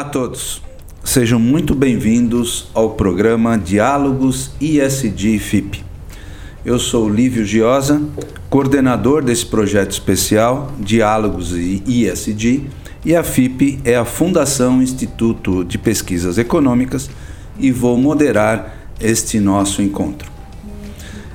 Olá a todos. Sejam muito bem-vindos ao programa Diálogos ISD FIP. Eu sou Lívio Giosa, coordenador desse projeto especial Diálogos ISD, e a FIP é a Fundação Instituto de Pesquisas Econômicas e vou moderar este nosso encontro.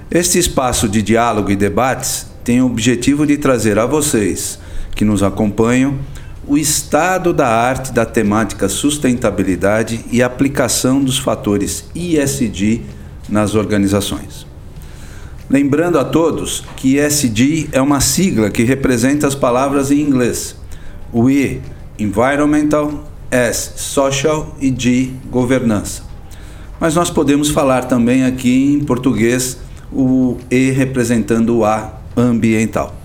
Este espaço de diálogo e debates tem o objetivo de trazer a vocês que nos acompanham o estado da arte da temática sustentabilidade e aplicação dos fatores ISD nas organizações. Lembrando a todos que ESG é uma sigla que representa as palavras em inglês. O E, Environmental, S, Social e G, Governança. Mas nós podemos falar também aqui em português o E representando o A, Ambiental.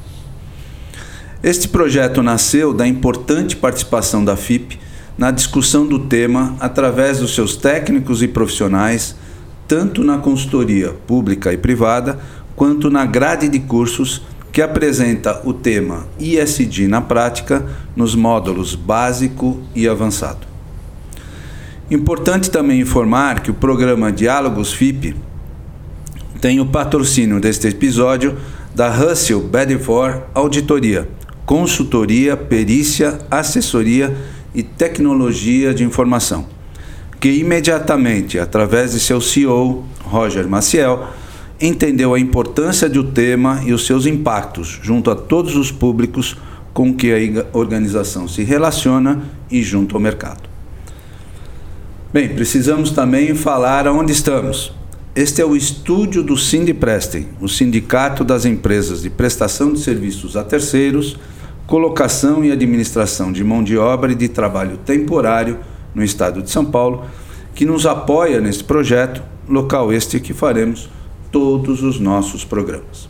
Este projeto nasceu da importante participação da FIP na discussão do tema através dos seus técnicos e profissionais, tanto na consultoria pública e privada, quanto na grade de cursos que apresenta o tema ISD na prática nos módulos básico e avançado. Importante também informar que o programa Diálogos FIP tem o patrocínio deste episódio da Russell Bedford Auditoria consultoria, perícia, assessoria e tecnologia de informação, que imediatamente, através de seu CEO, Roger Maciel, entendeu a importância do tema e os seus impactos junto a todos os públicos com que a organização se relaciona e junto ao mercado. Bem, precisamos também falar aonde estamos. Este é o estúdio do Sindiprestem, o Sindicato das Empresas de Prestação de Serviços a Terceiros colocação e administração de mão de obra e de trabalho temporário no estado de São Paulo, que nos apoia neste projeto, local este que faremos todos os nossos programas.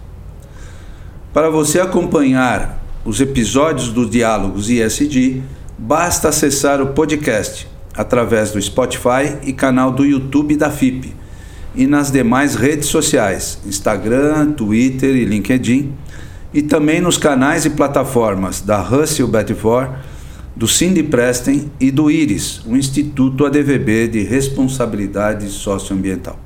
Para você acompanhar os episódios dos Diálogos ISD, basta acessar o podcast através do Spotify e canal do YouTube da FIP e nas demais redes sociais, Instagram, Twitter e LinkedIn e também nos canais e plataformas da Russell Bedford, do Cindy Preston e do IRIS, o Instituto ADVB de Responsabilidade Socioambiental.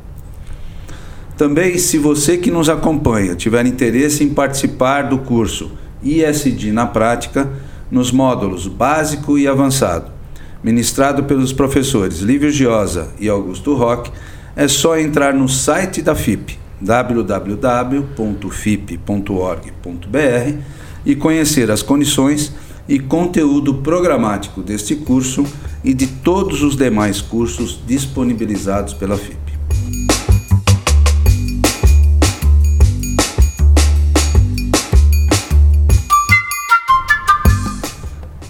Também, se você que nos acompanha tiver interesse em participar do curso ISD na prática, nos módulos básico e avançado, ministrado pelos professores Lívio Giosa e Augusto Roque, é só entrar no site da FIP, www.fip.org.br e conhecer as condições e conteúdo programático deste curso e de todos os demais cursos disponibilizados pela FIP.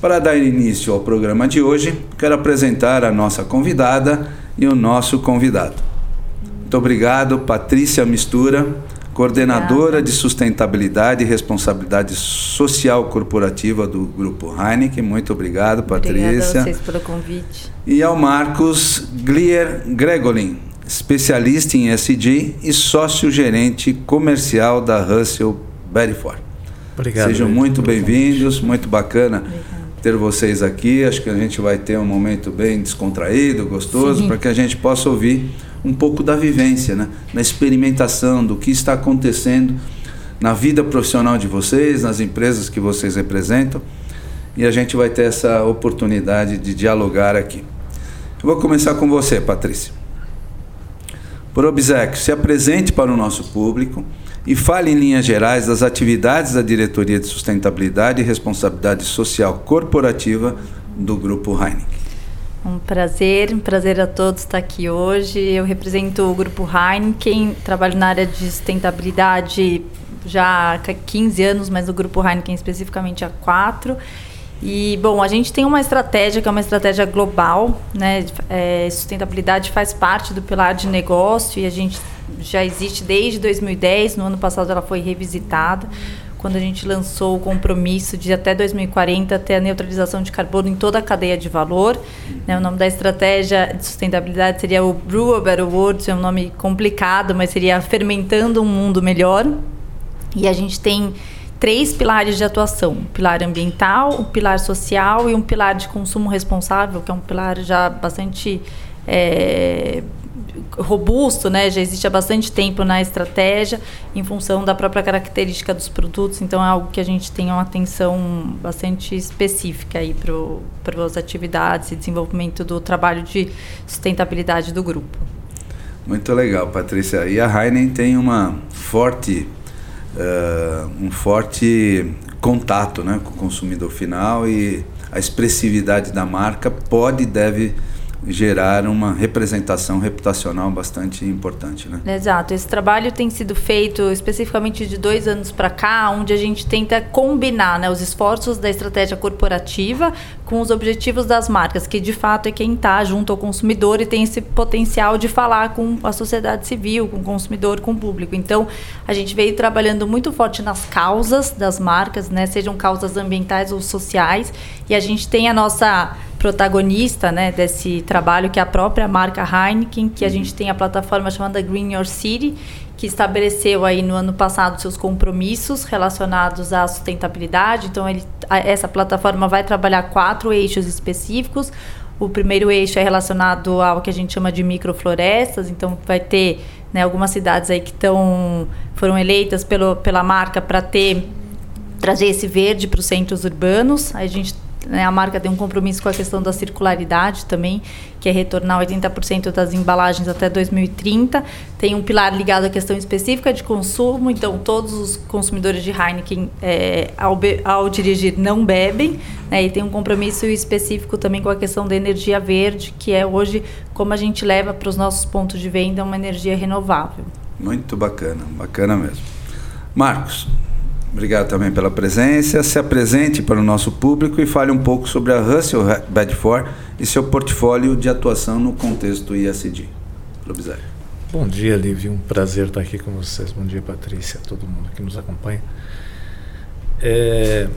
Para dar início ao programa de hoje, quero apresentar a nossa convidada e o nosso convidado. Muito obrigado, Patrícia Mistura, coordenadora de sustentabilidade e responsabilidade social corporativa do Grupo Heineken. Muito obrigado, Patrícia. Obrigada a vocês pelo convite. E ao Marcos Glier Gregolin, especialista em SD e sócio-gerente comercial da Russell Bedford. Obrigado. Sejam muito bem-vindos, muito bacana. ter vocês aqui. Acho que a gente vai ter um momento bem descontraído, gostoso, para que a gente possa ouvir um pouco da vivência, né? na experimentação do que está acontecendo na vida profissional de vocês, nas empresas que vocês representam. E a gente vai ter essa oportunidade de dialogar aqui. Eu vou começar com você, Patrícia. Por obsequio, se apresente para o nosso público e fale em linhas gerais das atividades da Diretoria de Sustentabilidade e Responsabilidade Social Corporativa do Grupo Heineken. Um prazer, um prazer a todos estar aqui hoje. Eu represento o grupo Heineken, trabalho na área de sustentabilidade já há 15 anos, mas o grupo Heineken especificamente há 4. E, bom, a gente tem uma estratégia que é uma estratégia global, né? É, sustentabilidade faz parte do pilar de negócio e a gente já existe desde 2010. No ano passado ela foi revisitada quando a gente lançou o compromisso de até 2040 ter a neutralização de carbono em toda a cadeia de valor. Né? O nome da estratégia de sustentabilidade seria o Brew a Better World, é um nome complicado, mas seria fermentando um mundo melhor. E a gente tem três pilares de atuação: um pilar ambiental, um pilar social e um pilar de consumo responsável, que é um pilar já bastante é, robusto, né? Já existe há bastante tempo na estratégia, em função da própria característica dos produtos. Então é algo que a gente tem uma atenção bastante específica aí para as atividades e desenvolvimento do trabalho de sustentabilidade do grupo. Muito legal, Patrícia. E a Heinen tem uma forte, uh, um forte contato né, com o consumidor final e a expressividade da marca pode e deve gerar uma representação reputacional bastante importante, né? Exato. Esse trabalho tem sido feito especificamente de dois anos para cá, onde a gente tenta combinar né, os esforços da estratégia corporativa com os objetivos das marcas, que de fato é quem está junto ao consumidor e tem esse potencial de falar com a sociedade civil, com o consumidor, com o público. Então, a gente veio trabalhando muito forte nas causas das marcas, né, sejam causas ambientais ou sociais, e a gente tem a nossa protagonista né, desse trabalho, que é a própria marca Heineken, que a gente tem a plataforma chamada Green Your City, que estabeleceu aí no ano passado seus compromissos relacionados à sustentabilidade. Então, ele, essa plataforma vai trabalhar quatro eixos específicos. O primeiro eixo é relacionado ao que a gente chama de microflorestas, então vai ter né, algumas cidades aí que estão foram eleitas pelo, pela marca para ter trazer esse verde para os centros urbanos. A gente né, a marca tem um compromisso com a questão da circularidade também, que é retornar 80% das embalagens até 2030. Tem um pilar ligado à questão específica de consumo, então todos os consumidores de Heineken, é, ao, ao, dirigir, não bebem. Né, e tem um compromisso específico também com a questão da energia verde, que é hoje como a gente leva para os nossos pontos de venda uma energia renovável. Muito bacana, bacana mesmo. Marcos, Obrigado também pela presença. Se apresente para o nosso público e fale um pouco sobre a Russell Bedford e seu portfólio de atuação no contexto ISD. Lobisari. Bom dia, Lívia. Um prazer estar aqui com vocês. Bom dia, Patrícia, todo mundo que nos acompanha. É,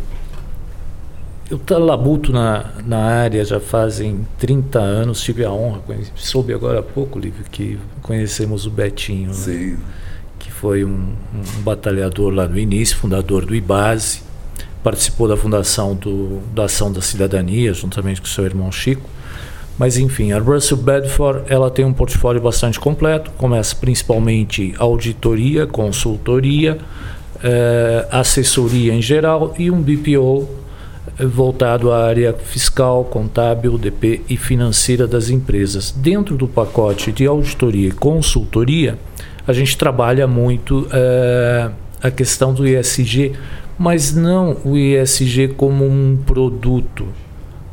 eu labuto na, na área já fazem 30 anos. Tive a honra, soube agora há pouco, Lívia, que conhecemos o Betinho. Né? Sim. Né? Foi um, um, batalhador lá no início, fundador do IBASE, participou da fundação do, da Ação da Cidadania, juntamente com seu irmão Chico. Mas enfim, a Russell Bedford ela tem um portfólio bastante completo, começa principalmente auditoria, consultoria, eh, assessoria em geral e um BPO eh, voltado à área fiscal, contábil, DP e financeira das empresas. Dentro do pacote de auditoria e consultoria, a gente trabalha muito uh, a questão do ESG, mas não o ESG como um produto,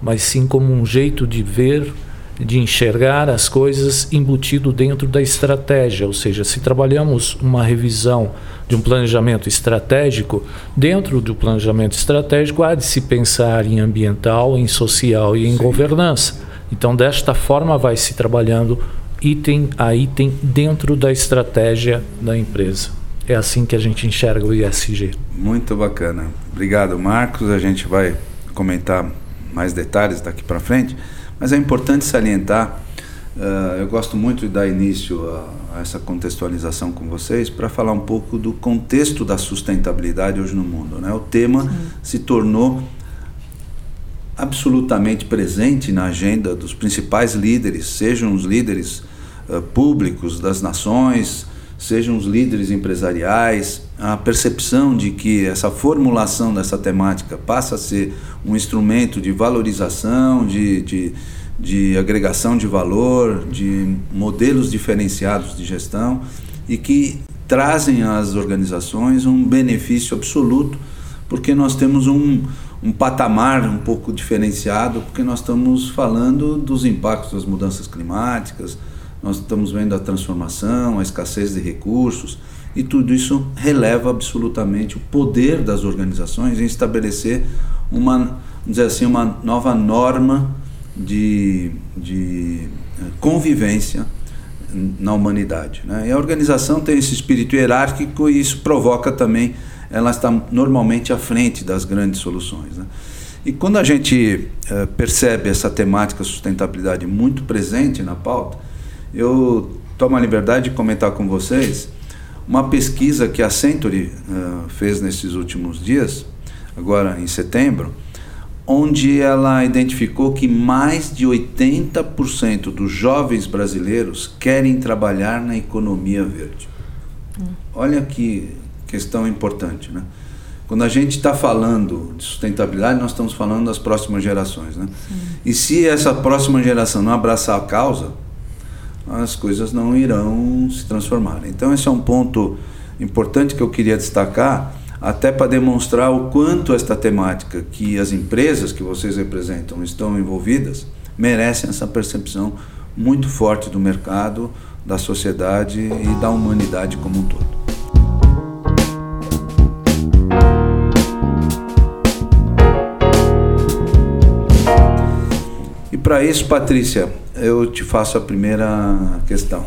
mas sim como um jeito de ver, de enxergar as coisas embutido dentro da estratégia. Ou seja, se trabalhamos uma revisão de um planejamento estratégico, dentro do planejamento estratégico há de se pensar em ambiental, em social e em sim. governança. Então, desta forma, vai se trabalhando item a item dentro da estratégia da empresa. É assim que a gente enxerga o ISG. Muito bacana. Obrigado, Marcos. A gente vai comentar mais detalhes daqui para frente, mas é importante salientar. Uh, eu gosto muito de dar início a, a essa contextualização com vocês para falar um pouco do contexto da sustentabilidade hoje no mundo. Né? O tema Sim. se tornou absolutamente presente na agenda dos principais líderes, sejam os líderes uh, públicos das nações, sejam os líderes empresariais, a percepção de que essa formulação dessa temática passa a ser um instrumento de valorização, de, de, de agregação de valor, de modelos diferenciados de gestão e que trazem às organizações um benefício absoluto, porque nós temos um, um patamar um pouco diferenciado, porque nós estamos falando dos impactos das mudanças climáticas, nós estamos vendo a transformação, a escassez de recursos, e tudo isso releva absolutamente o poder das organizações em estabelecer uma, vamos dizer assim, uma nova norma de, de eh, convivência na humanidade. Né? E a organização tem esse espírito hierárquico e isso provoca também ela está normalmente à frente das grandes soluções. Né? E quando a gente uh, percebe essa temática sustentabilidade muito presente na pauta, eu tomo a liberdade de comentar com vocês uma pesquisa que a Century uh, fez nesses últimos dias, agora em setembro, onde ela identificou que mais de 80% dos jovens brasileiros querem trabalhar na economia verde. Hum. Olha que questão importante, né? Quando a gente está falando de sustentabilidade, nós estamos falando das próximas gerações, né? E se essa próxima geração não abraçar a causa, as coisas não irão se transformar. Então esse é um ponto importante que eu queria destacar até para demonstrar o quanto esta temática que as empresas que vocês representam estão envolvidas merecem essa percepção muito forte do mercado, da sociedade e da humanidade como um todo. Para isso, Patrícia, eu te faço a primeira questão.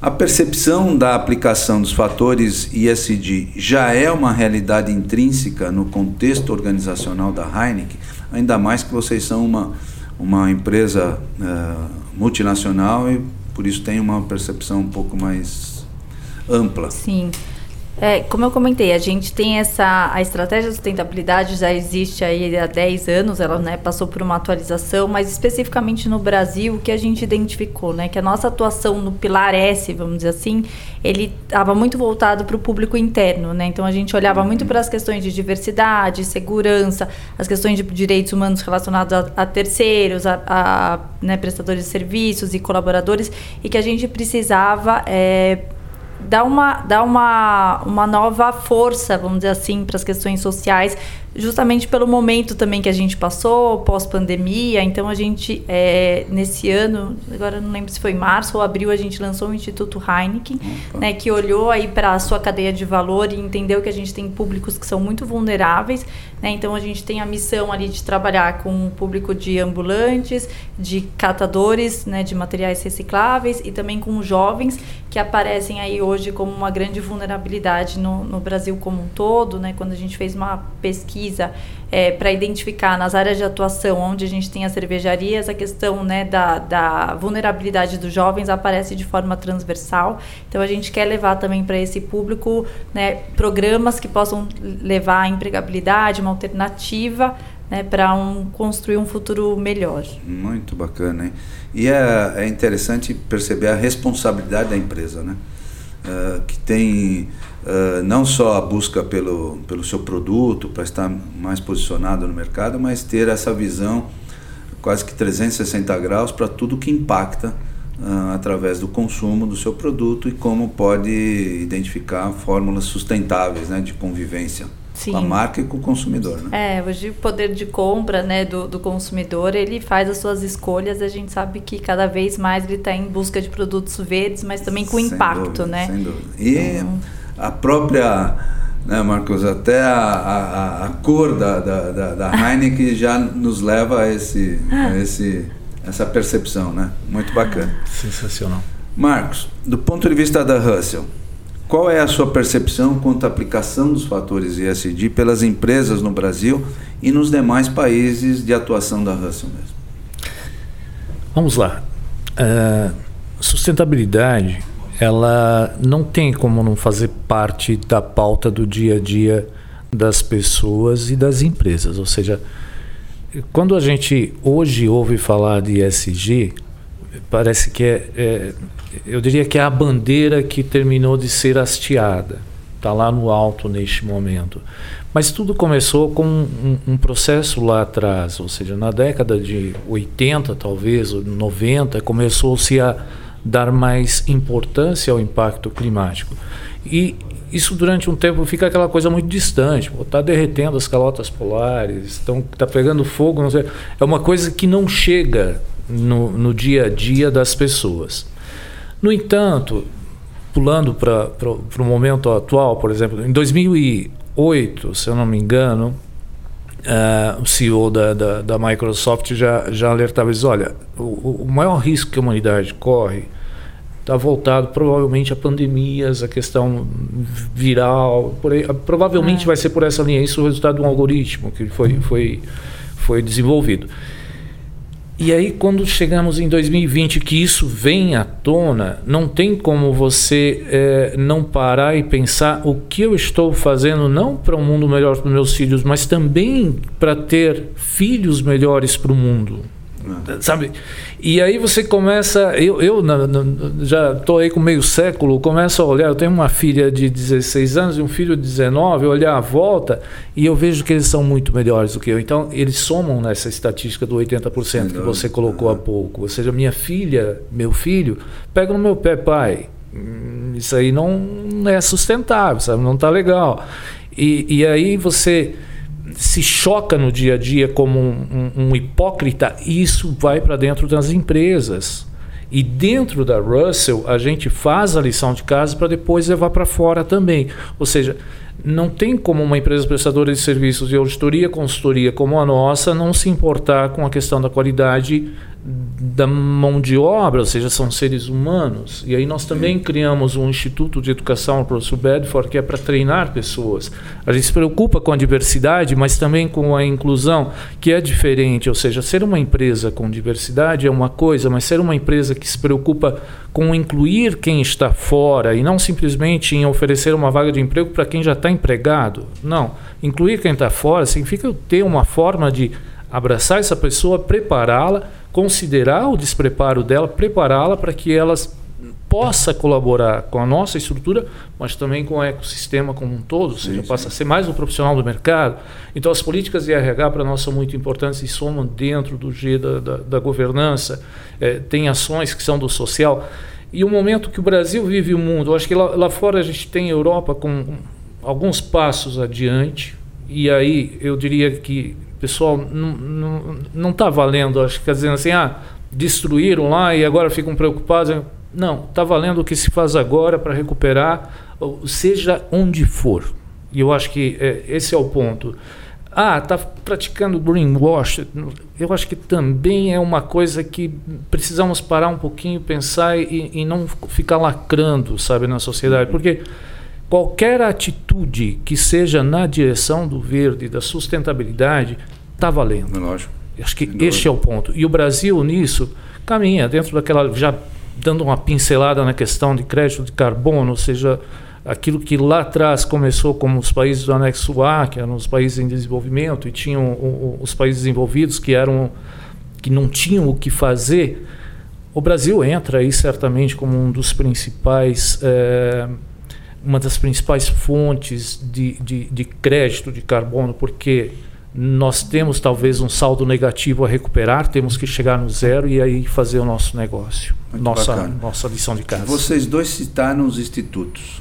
A percepção da aplicação dos fatores ISD já é uma realidade intrínseca no contexto organizacional da Heineken, ainda mais que vocês são uma, uma empresa uh, multinacional e por isso tem uma percepção um pouco mais ampla. Sim. É, como eu comentei, a gente tem essa a estratégia de sustentabilidade já existe aí há 10 anos, ela né, passou por uma atualização, mas especificamente no Brasil, o que a gente identificou, né, que a nossa atuação no pilar S, vamos dizer assim, ele estava muito voltado para o público interno, né? Então a gente olhava muito para as questões de diversidade, segurança, as questões de direitos humanos relacionados a, a terceiros, a, a né, prestadores de serviços e colaboradores, e que a gente precisava é, dar uma, dar uma, uma nova força, vamos dizer assim, para as questões sociais, justamente pelo momento também que a gente passou, pós-pandemia. Então, a gente, é, nesse ano, agora não lembro se foi março ou abril, a gente lançou o Instituto Heineken, né, que olhou aí para a sua cadeia de valor e entendeu que a gente tem públicos que são muito vulneráveis. Né, então, a gente tem a missão ali de trabalhar com o público de ambulantes, de catadores né, de materiais recicláveis e também com jovens que aparecem aí hoje como uma grande vulnerabilidade no, no Brasil como um todo. Né, quando a gente fez uma pesquisa é, para identificar nas áreas de atuação onde a gente tem as cervejarias, a questão né, da, da vulnerabilidade dos jovens aparece de forma transversal. Então a gente quer levar também para esse público né, programas que possam levar a empregabilidade, uma alternativa né, para um, construir um futuro melhor. Muito bacana, hein? E é, é interessante perceber a responsabilidade da empresa, né? Uh, que tem uh, não só a busca pelo, pelo seu produto, para estar mais posicionado no mercado, mas ter essa visão quase que 360 graus para tudo que impacta uh, através do consumo do seu produto e como pode identificar fórmulas sustentáveis né, de convivência. Sim. com a marca e com o consumidor. Né? É, hoje o poder de compra né, do, do consumidor, ele faz as suas escolhas, a gente sabe que cada vez mais ele está em busca de produtos verdes, mas também com sem impacto, dúvida, né? Sem dúvida. E então, a própria, né, Marcos, até a, a, a cor da, da, da, da Heineken já nos leva a, esse, a esse, essa percepção, né? Muito bacana. Sensacional. Marcos, do ponto de vista da Russell, qual é a sua percepção quanto à aplicação dos fatores ESG pelas empresas no Brasil e nos demais países de atuação da Russell mesmo? Vamos lá. Uh, sustentabilidade ela não tem como não fazer parte da pauta do dia a dia das pessoas e das empresas. Ou seja, quando a gente hoje ouve falar de ESG, parece que é, é eu diria que é a bandeira que terminou de ser hasteada. Está lá no alto neste momento. Mas tudo começou com um, um, processo lá atrás, ou seja, na década de 80, talvez, 90, começou-se a dar mais importância ao impacto climático. E isso durante um tempo fica aquela coisa muito distante. Está derretendo as calotas polares, está pegando fogo. É uma coisa que não chega no, no dia a dia das pessoas. No entanto, pulando para o momento atual, por exemplo, em 2008, se eu não me engano, uh, o CEO da, da, da, Microsoft já, já alertava: diz, olha, o, o maior risco que a humanidade corre está voltado provavelmente a pandemias, a questão viral, aí, provavelmente é. vai ser por essa linha. Isso é o resultado de um algoritmo que foi, foi, foi desenvolvido. E aí, quando chegamos em 2020, que isso vem à tona, não tem como você é, não parar e pensar o que eu estou fazendo, não para um mundo melhor para os meus filhos, mas também para ter filhos melhores para o mundo. Sabe? E aí você começa. Eu, eu na, na, já estou aí com meio século, começo a olhar. Eu tenho uma filha de 16 anos e um filho de 19, olhar à volta e eu vejo que eles são muito melhores do que eu. Então, eles somam nessa estatística do 80% que você colocou há pouco. Ou seja, minha filha, meu filho, pega no meu pé, pai. Hum, isso aí não é sustentável, sabe? Não está legal. E, e aí você se choca no dia a dia como um, um, um hipócrita, isso vai para dentro das empresas. E dentro da Russell, a gente faz a lição de casa para depois levar para fora também. Ou seja, não tem como uma empresa prestadora de serviços de auditoria, consultoria como a nossa, não se importar com a questão da qualidade da mão de obra, ou seja, são seres humanos. E aí nós também criamos um Instituto de Educação, o professor Bedford, que é para treinar pessoas. A gente se preocupa com a diversidade, mas também com a inclusão, que é diferente. Ou seja, ser uma empresa com diversidade é uma coisa, mas ser uma empresa que se preocupa com incluir quem está fora e não simplesmente em oferecer uma vaga de emprego para quem já está empregado. Não. Incluir quem está fora significa ter uma forma de abraçar essa pessoa, prepará-la considerar o despreparo dela, prepará-la para que elas possa colaborar com a nossa estrutura, mas também com o ecossistema como um todo, ou seja, sim, passa a ser mais um profissional do mercado. Então, as políticas de RH para nós são muito importantes e somam dentro do G da, da, da governança. É, tem ações que são do social. E o momento que o Brasil vive o mundo, eu acho que lá, lá fora a gente tem Europa com alguns passos adiante, e aí eu diria que pessoal não está valendo, acho que está dizendo assim, ah, destruíram lá e agora ficam preocupados. Não, está valendo o que se faz agora para recuperar, seja onde for. E eu acho que é, esse é o ponto. Ah, está praticando greenwash. Eu acho que também é uma coisa que precisamos parar um pouquinho, pensar e, e não ficar lacrando, sabe, na sociedade. Porque qualquer atitude que seja na direção do verde, da sustentabilidade, está valendo. Lógico. Acho que este é o ponto. E o Brasil, nisso, caminha dentro daquela. já dando uma pincelada na questão de crédito de carbono, ou seja, aquilo que lá atrás começou como os países do anexo A, que eram os países em desenvolvimento, e tinham os países desenvolvidos que eram que não tinham o que fazer. O Brasil entra aí certamente como um dos principais. É, uma das principais fontes de, de, de crédito de carbono, porque nós temos talvez um saldo negativo a recuperar, temos que chegar no zero e aí fazer o nosso negócio, nossa, nossa lição de casa. Vocês dois citaram os institutos,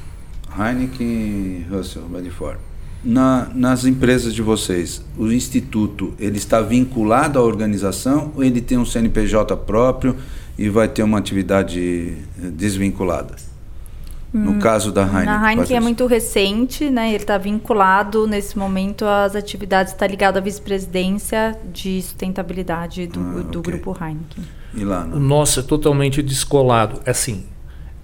Heineken e Russell Medford. Na, nas empresas de vocês, o instituto ele está vinculado à organização ou ele tem um CNPJ próprio e vai ter uma atividade eh, desvinculada? No hum, caso da Heineken. Na Heineken é muito recente, né? Ele está vinculado nesse momento às atividades, está ligado à vice-presidência de sustentabilidade do, ah, do okay. grupo Heineken. E lá? O nosso é totalmente descolado. É assim,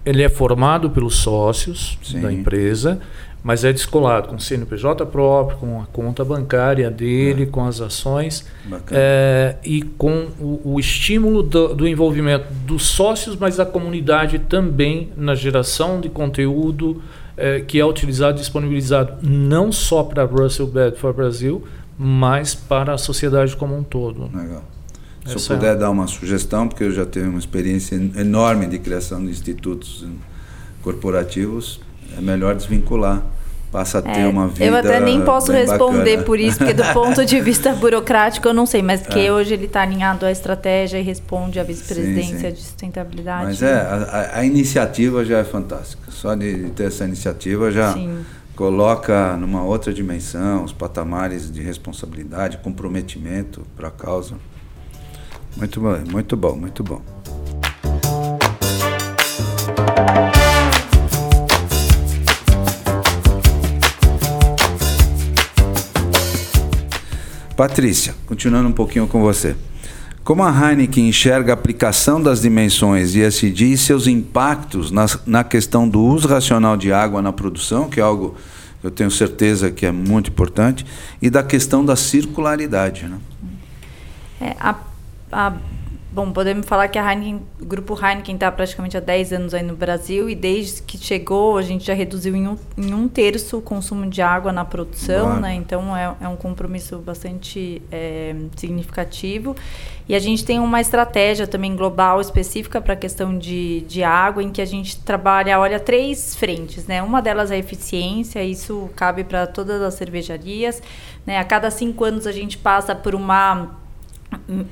ele é formado pelos sócios Sim. da empresa, mas é descolado com o CNPJ próprio, com a conta bancária dele, é. com as ações é, e com o, o estímulo do, do, envolvimento dos sócios, mas da comunidade também na geração de conteúdo é, que é utilizado e disponibilizado não só para Russell Bedford Brasil, mas para a sociedade como um todo. Legal. Se Essa eu puder dar uma sugestão, porque eu já tenho uma experiência enorme de criação de institutos corporativos, é melhor desvincular passa a ter é, uma vida. Eu até nem posso responder bacana. por isso, porque do ponto de vista burocrático eu não sei, mas que é. hoje ele está alinhado à estratégia e responde à vice-presidência de sustentabilidade. Mas é, a, a, iniciativa já é fantástica. Só de ter essa iniciativa já sim. coloca numa outra dimensão os patamares de responsabilidade, comprometimento para a causa. Muito bom, muito bom, muito bom. Patrícia, continuando um pouquinho com você. Como a Heineken enxerga a aplicação das dimensões ESG e seus impactos na, na questão do uso racional de água na produção, que é algo que eu tenho certeza que é muito importante, e da questão da circularidade. Né? É, a, a Bom, podemos falar que a Heineken, o grupo Heineken está praticamente há 10 anos aí no Brasil e desde que chegou a gente já reduziu em um, em um terço o consumo de água na produção, né? Então é, é, um compromisso bastante é, significativo. E a gente tem uma estratégia também global específica para a questão de, de água, em que a gente trabalha, olha, três frentes, né? Uma delas é a eficiência, isso cabe para todas as cervejarias. Né? A cada cinco anos a gente passa por uma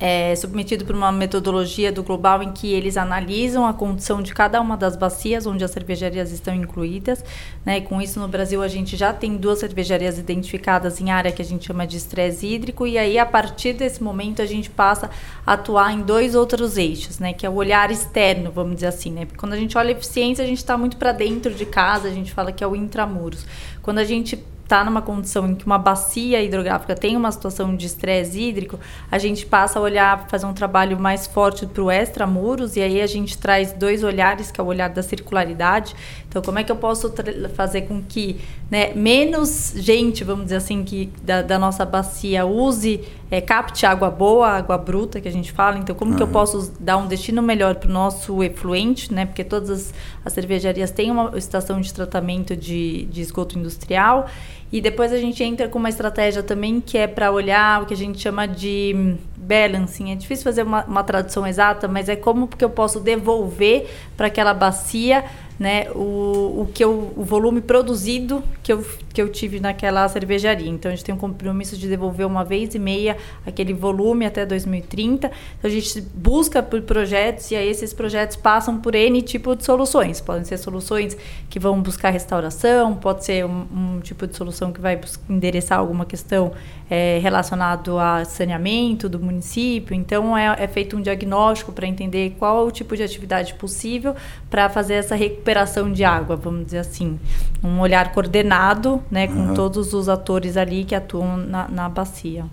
é, submetido por uma metodologia do Global em que eles analisam a condição de cada uma das bacias onde as cervejarias estão incluídas. Né? Com isso, no Brasil, a gente já tem duas cervejarias identificadas em área que a gente chama de estresse hídrico, e aí, a partir desse momento, a gente passa a atuar em dois outros eixos, né? que é o olhar externo, vamos dizer assim. Né? Porque quando a gente olha a eficiência, a gente está muito para dentro de casa, a gente fala que é o intramuros. Quando a gente está numa condição em que uma bacia hidrográfica tem uma situação de estresse hídrico, a gente passa a olhar, fazer um trabalho mais forte para o extramuros, e aí a gente traz dois olhares, que é o olhar da circularidade. Então, como é que eu posso fazer com que né, menos gente, vamos dizer assim, que da, da nossa bacia use, é, capte água boa, água bruta, que a gente fala. Então, como uhum. que eu posso dar um destino melhor para o nosso efluente, né? Porque todas as, as cervejarias têm uma estação de tratamento de, de esgoto industrial. E depois a gente entra com uma estratégia também que é para olhar o que a gente chama de balancing. É difícil fazer uma, uma tradução exata, mas é como que eu posso devolver para aquela bacia né, o, o, que eu, o volume produzido que eu, que eu tive naquela cervejaria. Então, a gente tem um compromisso de devolver uma vez e meia aquele volume até 2030. Então, a gente busca por projetos e aí esses projetos passam por N tipo de soluções. Podem ser soluções que vão buscar restauração, pode ser um, um tipo de solução que vai endereçar alguma questão é, relacionado a saneamento do município. Então, é, é feito um diagnóstico para entender qual é o tipo de atividade possível para fazer essa recuperação de água, vamos dizer assim. Um olhar coordenado, né, com uhum. todos os atores ali que atuam na, na bacia.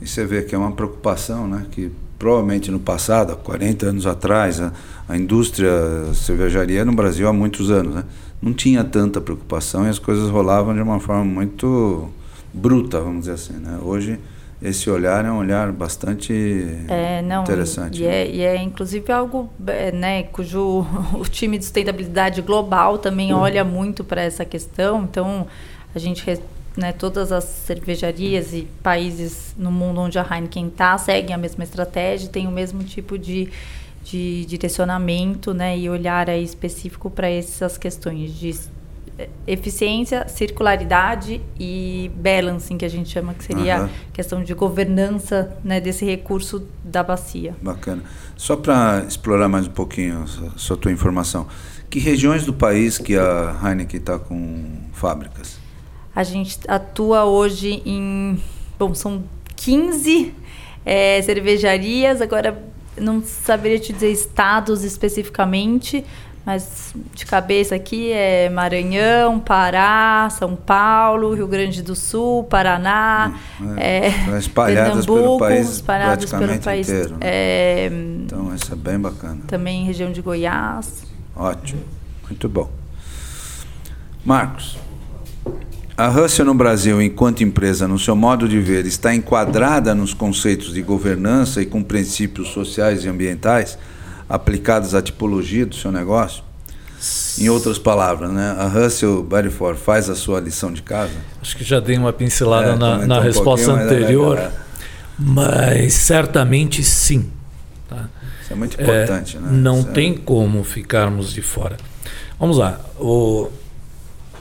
E você vê que é uma preocupação, né, que provavelmente no passado, há 40 anos atrás, a, a indústria cervejaria no Brasil há muitos anos, né, não tinha tanta preocupação e as coisas rolavam de uma forma muito bruta, vamos dizer assim. Né? Hoje esse olhar é um olhar bastante é, não, interessante. E, né? é, e é, inclusive algo é, né, cujo o time de sustentabilidade global também uhum. olha muito para essa questão. Então, a gente, né, todas as cervejarias e países no mundo onde a Heineken está seguem a mesma estratégia, tem o mesmo tipo de, de direcionamento né, e olhar específico para essas questões de eficiência, circularidade e balancing, que a gente chama, que seria uhum. questão de governança né, desse recurso da bacia. Bacana. Só para explorar mais um pouquinho a sua tua informação, que regiões do país que a Heineken está com fábricas? A gente atua hoje em, bom, são 15 é, cervejarias, agora não saberia te dizer estados especificamente, mas de cabeça aqui é Maranhão, Pará, São Paulo, Rio Grande do Sul, Paraná, hum, é, é, espalhadas pelo país, espalhadas pelo país inteiro. Né? É, então isso é bem bacana. Também região de Goiás. Ótimo, muito bom. Marcos, a Russell no Brasil, enquanto empresa, no seu modo de ver, está enquadrada nos conceitos de governança e com princípios sociais e ambientais? Aplicados à tipologia do seu negócio? Em outras palavras, né? A Russell Bedford faz a sua lição de casa? Acho que já dei uma pincelada é, na, na um resposta anterior, mas, mas, certamente sim. Tá? Isso é muito importante, é, né? Não Isso é tem como ficarmos de fora. Vamos lá. O,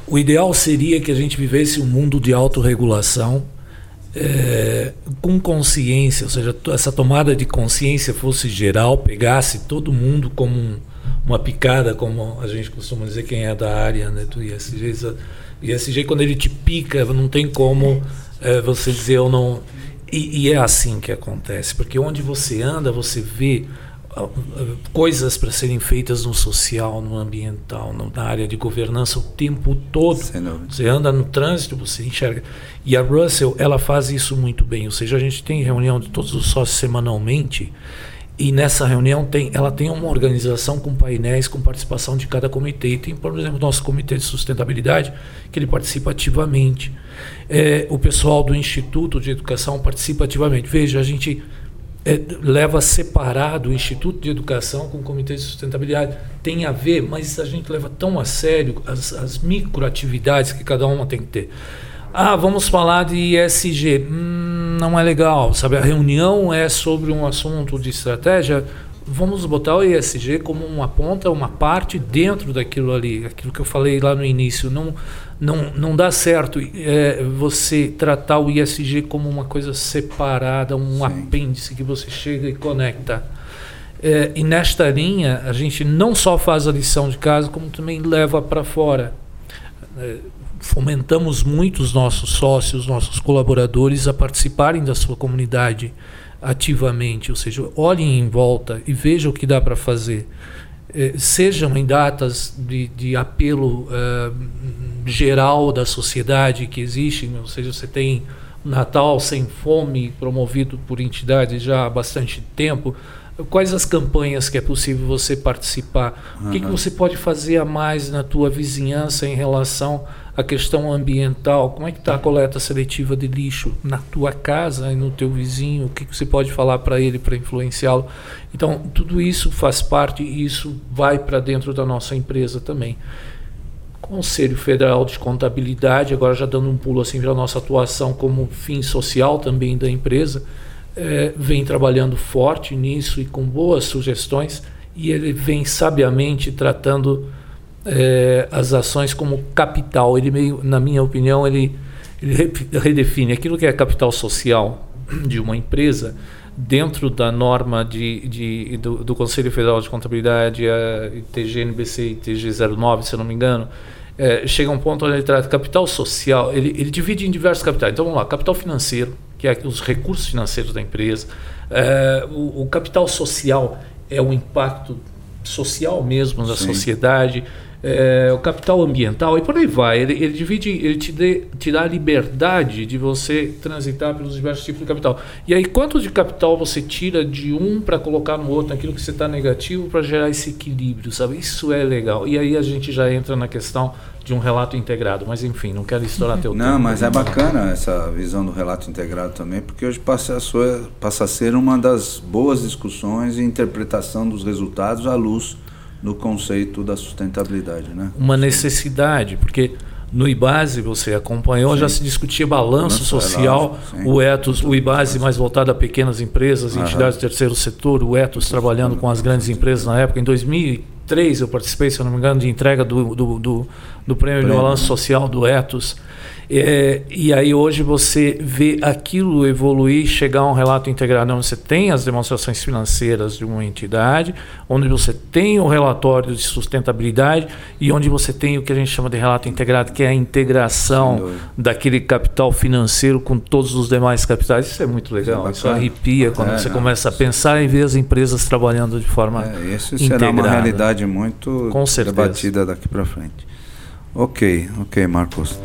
o ideal seria que a gente vivesse um mundo de autorregulação é, com consciência, ou seja, essa tomada de consciência fosse geral, pegasse todo mundo como um, uma picada, como a gente costuma dizer quem é da área né, do ISG. ISG, quando ele te pica, não tem como é, você dizer eu não. E, e é assim que acontece, porque onde você anda, você vê coisas para serem feitas no social, no ambiental, na área de governança o tempo todo. Você anda no trânsito, você enxerga. E a Russell, ela faz isso muito bem. Ou seja, a gente tem reunião de todos os sócios semanalmente. E nessa reunião tem, ela tem uma organização com painéis com participação de cada comitê. E tem, por exemplo, o nosso comitê de sustentabilidade, que ele participa ativamente. É, o pessoal do Instituto de Educação participa ativamente. Veja, a gente é, leva separado o Instituto de Educação com o Comitê de Sustentabilidade. Tem a ver, mas a gente leva tão a sério as, as microatividades que cada uma tem que ter. Ah, vamos falar de ESG. Hum, não é legal, sabe? A reunião é sobre um assunto de estratégia. Vamos botar o ESG como uma ponta, uma parte dentro daquilo ali, aquilo que eu falei lá no início. Não, não, não dá certo é, você tratar o ISG como uma coisa separada, um Sim. apêndice que você chega e conecta. É, e nesta linha, a gente não só faz a lição de casa, como também leva para fora. É, fomentamos muito os nossos sócios, nossos colaboradores a participarem da sua comunidade ativamente, ou seja, olhem em volta e vejam o que dá para fazer. Eh, sejam em datas de, de apelo uh, geral da sociedade que existem, ou seja, você tem Natal sem fome promovido por entidades já há bastante tempo. Quais as campanhas que é possível você participar? Uhum. O que, que você pode fazer a mais na tua vizinhança em relação a questão ambiental, como é que está a coleta seletiva de lixo na tua casa e no teu vizinho, o que, você pode falar para ele para influenciá-lo. Então, tudo isso faz parte e isso vai para dentro da nossa empresa também. Conselho Federal de Contabilidade, agora já dando um pulo assim para a nossa atuação como fim social também da empresa, é, vem trabalhando forte nisso e com boas sugestões e ele vem sabiamente tratando é, as ações como capital. Ele meio, na minha opinião, ele, ele redefine aquilo que é capital social de uma empresa dentro da norma de, de do, do, Conselho Federal de Contabilidade, a TGNBC e TG09, se eu não me engano, é, chega a um ponto onde ele trata capital social, ele, ele divide em diversos capitais. Então vamos lá, capital financeiro, que é os recursos financeiros da empresa, é, o, o, capital social é o impacto social mesmo Sim. sociedade, é, o capital ambiental e por aí vai. Ele, ele divide, ele te, dê, te dá a liberdade de você transitar pelos diversos tipos de capital. E aí, quanto de capital você tira de um para colocar no outro, naquilo que você está negativo, para gerar esse equilíbrio, sabe? Isso é legal. E aí a gente já entra na questão de um relato integrado. Mas enfim, não quero estourar teu não, tempo. Não, mas é bacana essa visão do relato integrado também, porque hoje passa a, sua, passa a ser uma das boas discussões e interpretação dos resultados à luz no conceito da sustentabilidade, né? Uma necessidade, porque no IBASE você acompanhou, sim. já se discutia balanço, social, o ETOS, o IBASE mais voltado a pequenas empresas, Aham. entidades do terceiro setor, o ETOS trabalhando com as grandes empresas na época. Em 2003 eu participei, se eu não me engano, de entrega do, do, do, do prêmio, prêmio de balanço social do ETOS. É, e aí hoje você vê aquilo evoluir, chegar a um relato integrado onde você tem as demonstrações financeiras de uma entidade, onde você tem o relatório de sustentabilidade e onde você tem o que a gente chama de relato integrado, que é a integração daquele capital financeiro com todos os demais capitais. Isso é muito legal, isso, é arrepia quando é, você não, começa a pensar e ver as empresas trabalhando de forma é, isso integrada. será uma realidade muito debatida daqui para frente. Ok, ok, Marcos.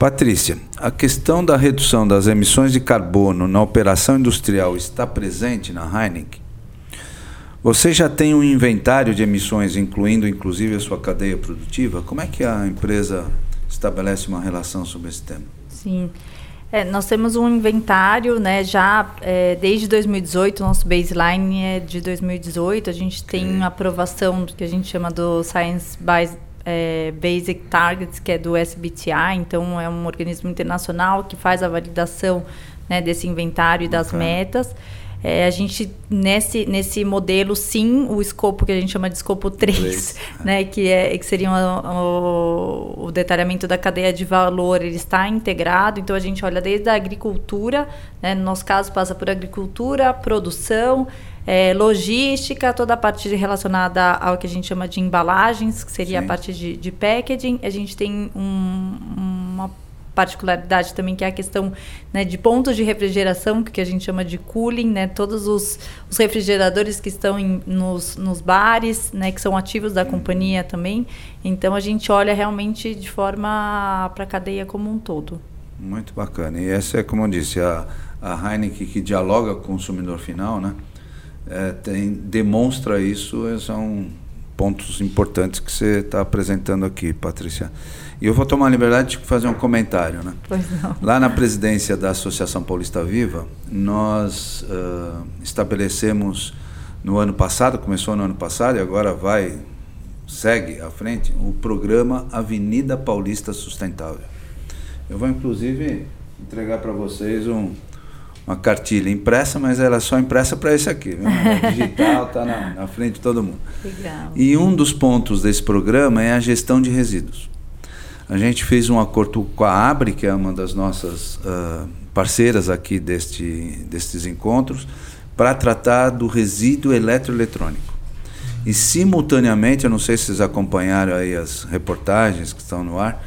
Patrícia, a questão da redução das emissões de carbono na operação industrial está presente na Heineken? Você já tem um inventário de emissões, incluindo inclusive a sua cadeia produtiva? Como é que a empresa estabelece uma relação sobre esse tema? Sim. É, nós temos um inventário, né, já é, desde 2018, nosso baseline é de 2018, a gente tem okay. aprovação do que a gente chama do Science Based é, Basic Targets, que é do SBTI, então é um organismo internacional que faz a validação né, desse inventário e das okay. metas. É, a gente, nesse, nesse modelo, sim, o escopo que a gente chama de escopo 3, 3. né, que, é, que seria o, o, detalhamento da cadeia de valor, ele está integrado, então a gente olha desde a agricultura, né, no nosso caso passa por agricultura, produção, é, logística, toda a parte relacionada ao que a gente chama de embalagens, que seria Sim. a parte de, de, packaging. A gente tem um, uma particularidade também que é a questão né, de pontos de refrigeração, que a gente chama de cooling, né, todos os, os refrigeradores que estão em, nos, nos bares, né, que são ativos da companhia também. Então a gente olha realmente de forma para a cadeia como um todo. Muito bacana. E essa é, como eu disse, a, a Heineken que dialoga com o consumidor final, né? É, tem, demonstra isso, é um pontos importantes que você está apresentando aqui, Patrícia. E eu vou tomar a liberdade de fazer um comentário. Né? Lá na presidência da Associação Paulista Viva, nós uh, estabelecemos no ano passado, começou no ano passado e agora vai, segue à frente, o programa Avenida Paulista Sustentável. Eu vou inclusive entregar para vocês um, uma cartilha impressa, mas ela é só impressa para esse aqui. Viu? É digital, está na, na, frente de todo mundo. Legal. E um dos pontos desse programa é a gestão de resíduos. A gente fez um acordo com a Abre, que é uma das nossas uh, parceiras aqui deste, destes encontros, para tratar do resíduo eletroeletrônico. E simultaneamente, eu não sei se vocês acompanharam aí as reportagens que estão no ar,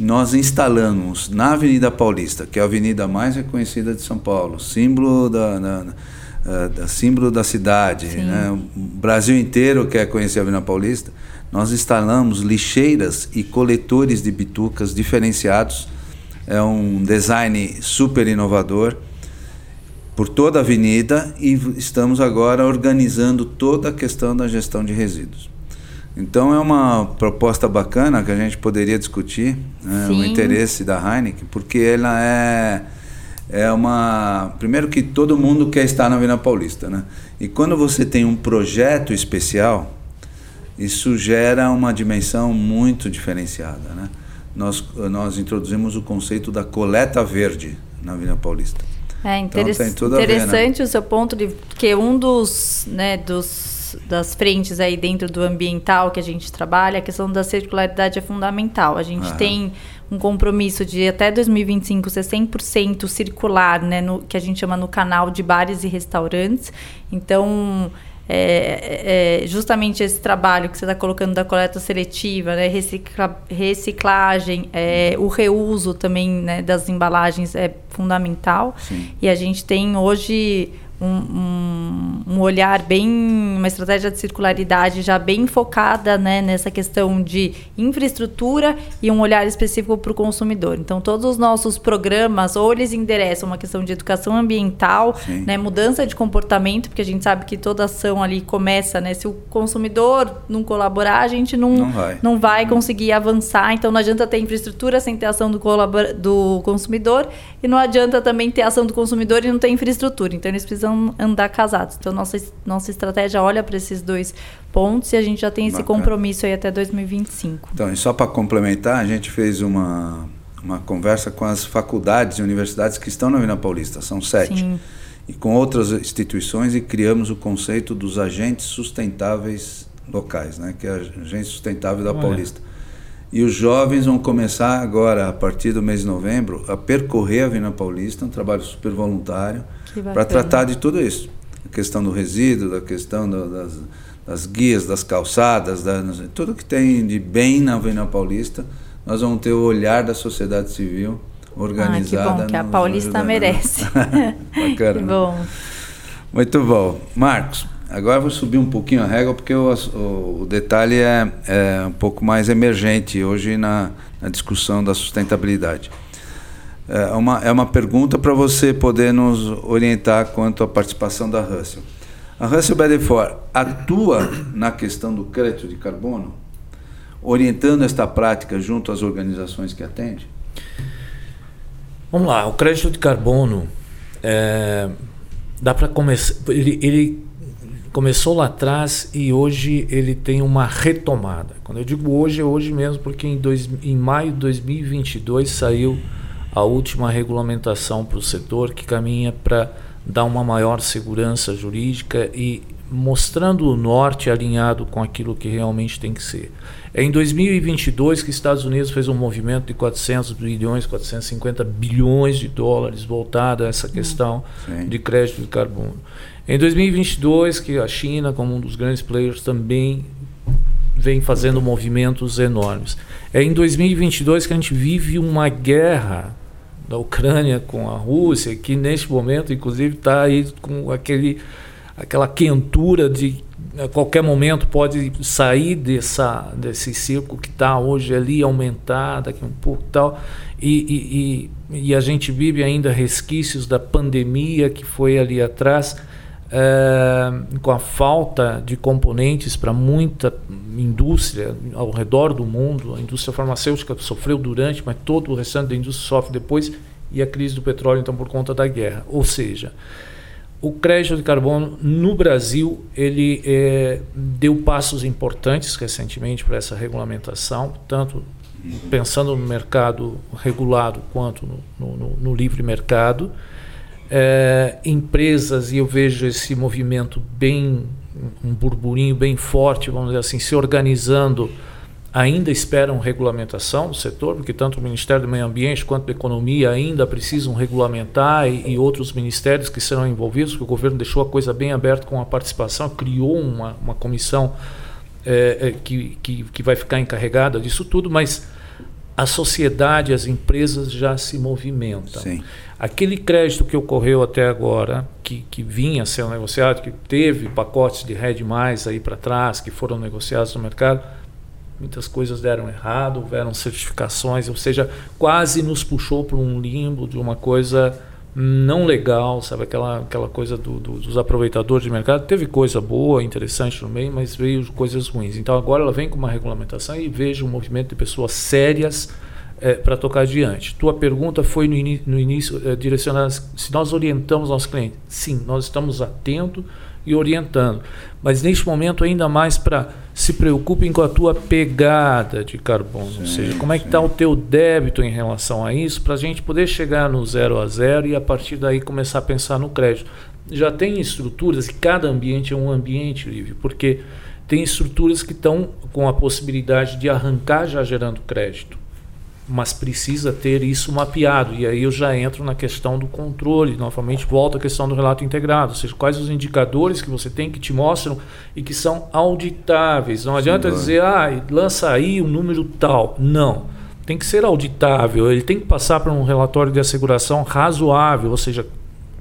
nós instalamos na Avenida Paulista, que é a avenida mais reconhecida de São Paulo, símbolo da, da, da, da símbolo da cidade, né? o Brasil inteiro quer conhecer a Avenida Paulista, nós instalamos lixeiras e coletores de bitucas diferenciados. É um design super inovador por toda a avenida e estamos agora organizando toda a questão da gestão de resíduos. Então é uma proposta bacana que a gente poderia discutir, né, o interesse da Heineken, porque ela é é uma primeiro que todo mundo quer estar na Avenida Paulista, né? E quando você tem um projeto especial, isso gera uma dimensão muito diferenciada. Né? Nós, nós introduzimos o conceito da coleta verde na Avenida Paulista. É então, interessante ver, né? o seu ponto de que um dos, né, dos das frentes aí dentro do ambiental que a gente trabalha, a questão da circularidade é fundamental. A gente tem um compromisso de até 2025 ser 100% circular, né, no, que a gente chama no canal de bares e restaurantes. Então, é, é, justamente esse trabalho que você está colocando da coleta seletiva, né, recicla, reciclagem, é, o reuso também né, das embalagens é fundamental. Sim. E a gente tem hoje um, um, olhar bem, uma estratégia de circularidade já bem focada né, nessa questão de infraestrutura e um olhar específico para o consumidor. Então, todos os nossos programas, ou eles endereçam uma questão de educação ambiental, né, mudança de comportamento, porque a gente sabe que toda ação ali começa, né, se o consumidor não colaborar, a gente não, não vai, não vai uhum. conseguir avançar. Então, não adianta ter infraestrutura sem ter ação do, do consumidor, e não adianta também ter ação do consumidor e não ter infraestrutura. Então, eles precisam precisam andar casados. Então, nossa, nossa estratégia olha para esses dois pontos e a gente já tem esse Bacana. compromisso aí até 2025. Então, e só para complementar, a gente fez uma, uma conversa com as faculdades e universidades que estão na Vila Paulista, são sete. Sim. E com outras instituições e criamos o conceito dos agentes sustentáveis locais, né, que é a agente sustentável da Olha. Paulista. E os jovens vão começar agora, a partir do mês de novembro, a percorrer a Vila Paulista, um trabalho super voluntário, para tratar de tudo isso. A questão do resíduo, da questão do, das, das, guias, das calçadas, da, tudo que tem de bem na Avenida Paulista, nós vamos ter o olhar da sociedade civil organizada. Ah, que bom, que a Paulista merece. Bacana. que bom. Muito bom. Marcos, agora eu vou subir um pouquinho a régua, porque o, o, o detalhe é, é, um pouco mais emergente hoje na, na discussão da sustentabilidade é uma, é uma pergunta para você poder nos orientar quanto à participação da Russell. A Russell Bedford atua na questão do crédito de carbono, orientando esta prática junto às organizações que atende? Vamos lá, o crédito de carbono é, dá para começar. Ele, ele começou lá atrás e hoje ele tem uma retomada. Quando eu digo hoje, é hoje mesmo, porque em, dois, em maio de 2022 saiu a última regulamentação para o setor que caminha para dar uma maior segurança jurídica e mostrando o norte alinhado com aquilo que realmente tem que ser. É em 2022 que os Estados Unidos fez um movimento de 400 bilhões, 450 bilhões de dólares voltado a essa hum, questão Sim. de crédito de carbono. Em 2022 que a China, como um dos grandes players, também vem fazendo movimentos enormes. É em 2022 que a gente vive uma guerra da Ucrânia com a Rússia, que neste momento, inclusive, está aí com aquele, aquela quentura de a qualquer momento pode sair dessa, desse círculo que está hoje ali, aumentar daqui um pouco tal. E, e, e, e, a gente vive ainda resquícios da pandemia que foi ali atrás. Com a falta de componentes para muita indústria ao redor do mundo, a indústria farmacêutica sofreu durante, mas todo o restante da indústria sofre depois, e a crise do petróleo, então, por conta da guerra. Ou seja, o crédito de carbono no Brasil ele é, deu passos importantes recentemente para essa regulamentação, tanto pensando no mercado regulado quanto no, no, no livre mercado. É, empresas, e eu vejo esse movimento bem, um burburinho bem forte, vamos dizer assim, se organizando, ainda esperam regulamentação do setor, porque tanto o Ministério do Meio Ambiente quanto da Economia ainda precisam regulamentar e, e outros ministérios que serão envolvidos, porque o governo deixou a coisa bem aberta com a participação, criou uma, uma comissão é, que, que, que vai ficar encarregada disso tudo, mas a sociedade, as empresas já se movimentam. Sim. Aquele crédito que ocorreu até agora, que, que vinha sendo negociado, que teve pacotes de RED mais aí para trás, que foram negociados no mercado, muitas coisas deram errado, houveram certificações, ou seja, quase nos puxou para um limbo de uma coisa não legal, sabe? Aquela, aquela coisa do, do, dos aproveitadores de mercado. Teve coisa boa, interessante no meio, mas veio coisas ruins. Então agora ela vem com uma regulamentação e vejo um movimento de pessoas sérias é, para tocar adiante. Tua pergunta foi no, no início é, direcionada se nós orientamos nosso cliente. Sim, nós estamos atentos e orientando. Mas neste momento ainda mais para se preocupem com a tua pegada de carbono, sim, ou seja, como é que está o teu débito em relação a isso, para a gente poder chegar no zero a zero e a partir daí começar a pensar no crédito. Já tem estruturas e cada ambiente é um ambiente, livre, porque tem estruturas que estão com a possibilidade de arrancar já gerando crédito mas precisa ter isso mapeado. E aí eu já entro na questão do controle, novamente volto à questão do relato integrado, ou seja, quais os indicadores que você tem que te mostram e que são auditáveis. Não adianta Sim, dizer, ah, lança aí um número tal. Não. Tem que ser auditável, ele tem que passar por um relatório de asseguração razoável, ou seja,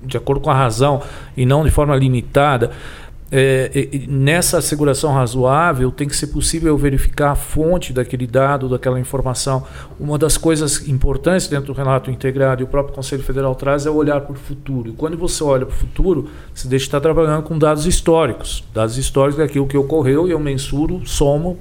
de acordo com a razão e não de forma limitada é, nessa asseguração razoável, tem que ser possível verificar a fonte daquele dado, daquela informação. Uma das coisas importantes dentro do relato integrado e o próprio Conselho Federal traz é olhar para o futuro. E quando você olha para o futuro, você deixa de estar trabalhando com dados históricos. Dados históricos é aquilo que ocorreu e eu mensuro, somo,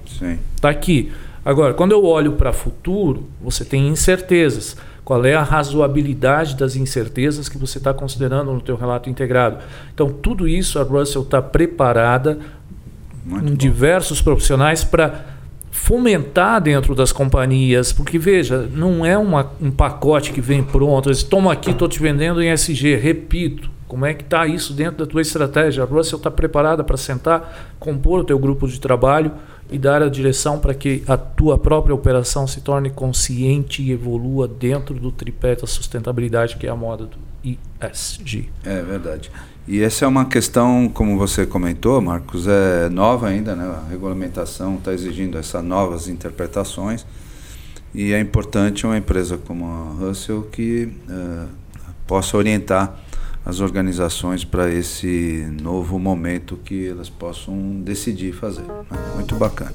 está aqui. Agora, quando eu olho para o futuro, você tem incertezas. Qual é a razoabilidade das incertezas que você está considerando no teu relato integrado? Então, tudo isso a Russell está preparada em diversos profissionais para fomentar dentro das companhias, porque veja, não é uma, um pacote que vem pronto, eles toma aqui, estou te vendendo em SG, repito, como é que está isso dentro da tua estratégia? A Russell está preparada para sentar, compor o teu grupo de trabalho e dar a direção para que a tua própria operação se torne consciente e evolua dentro do tripé da sustentabilidade que é a moda do ESG. É verdade. E essa é uma questão, como você comentou, Marcos, é nova ainda, né? A regulamentação está exigindo essas novas interpretações e é importante uma empresa como a Russell que uh, possa orientar as organizações para esse novo momento que elas possam decidir fazer. Né? Muito bacana.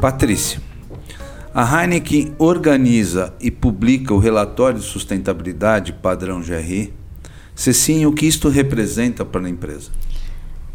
Patrícia, a Heineken organiza e publica o relatório de sustentabilidade padrão GRI. Se sim, o que isto representa para a empresa?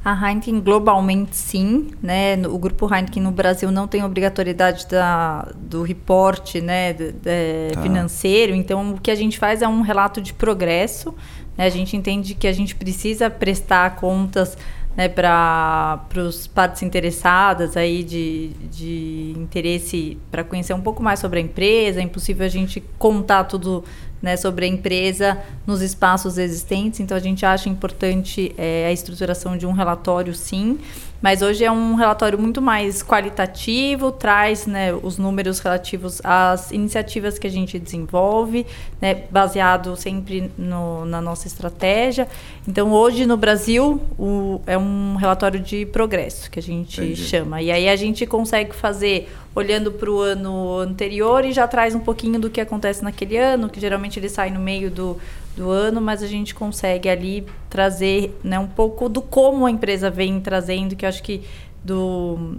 A Heineken globalmente sim, né? O grupo Heineken no Brasil não tem obrigatoriedade da, do reporte, né, de, de tá. financeiro. Então o que a gente faz é um relato de progresso. Né? A gente entende que a gente precisa prestar contas né, para os partes interessadas aí de, de interesse para conhecer um pouco mais sobre a empresa. É impossível a gente contar tudo né, sobre a empresa nos espaços existentes. Então, a gente acha importante é, a estruturação de um relatório, sim. Mas hoje é um relatório muito mais qualitativo, traz né, os números relativos às iniciativas que a gente desenvolve, né, baseado sempre no, na nossa estratégia. Então, hoje no Brasil, o, é um relatório de progresso que a gente Entendi. chama. E aí a gente consegue fazer olhando para o ano anterior e já traz um pouquinho do que acontece naquele ano, que geralmente ele sai no meio do, do ano, mas a gente consegue ali trazer né, um pouco do como a empresa vem trazendo, que acho que do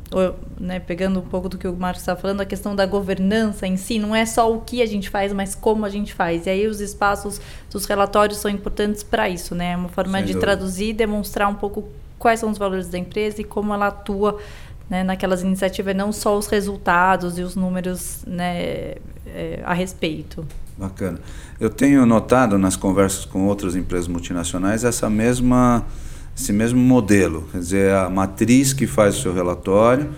né, pegando um pouco do que o Marcos está falando, a questão da governança em si, não é só o que a gente faz, mas como a gente faz. E aí os espaços dos relatórios são importantes para isso, né? É uma forma Sem de dúvida. traduzir e demonstrar um pouco quais são os valores da empresa e como ela atua né, naquelas iniciativas, não só os resultados e os números né, é, a respeito. Bacana. Eu tenho notado nas conversas com outras empresas multinacionais essa mesma esse mesmo modelo, quer dizer, a matriz que faz o seu relatório,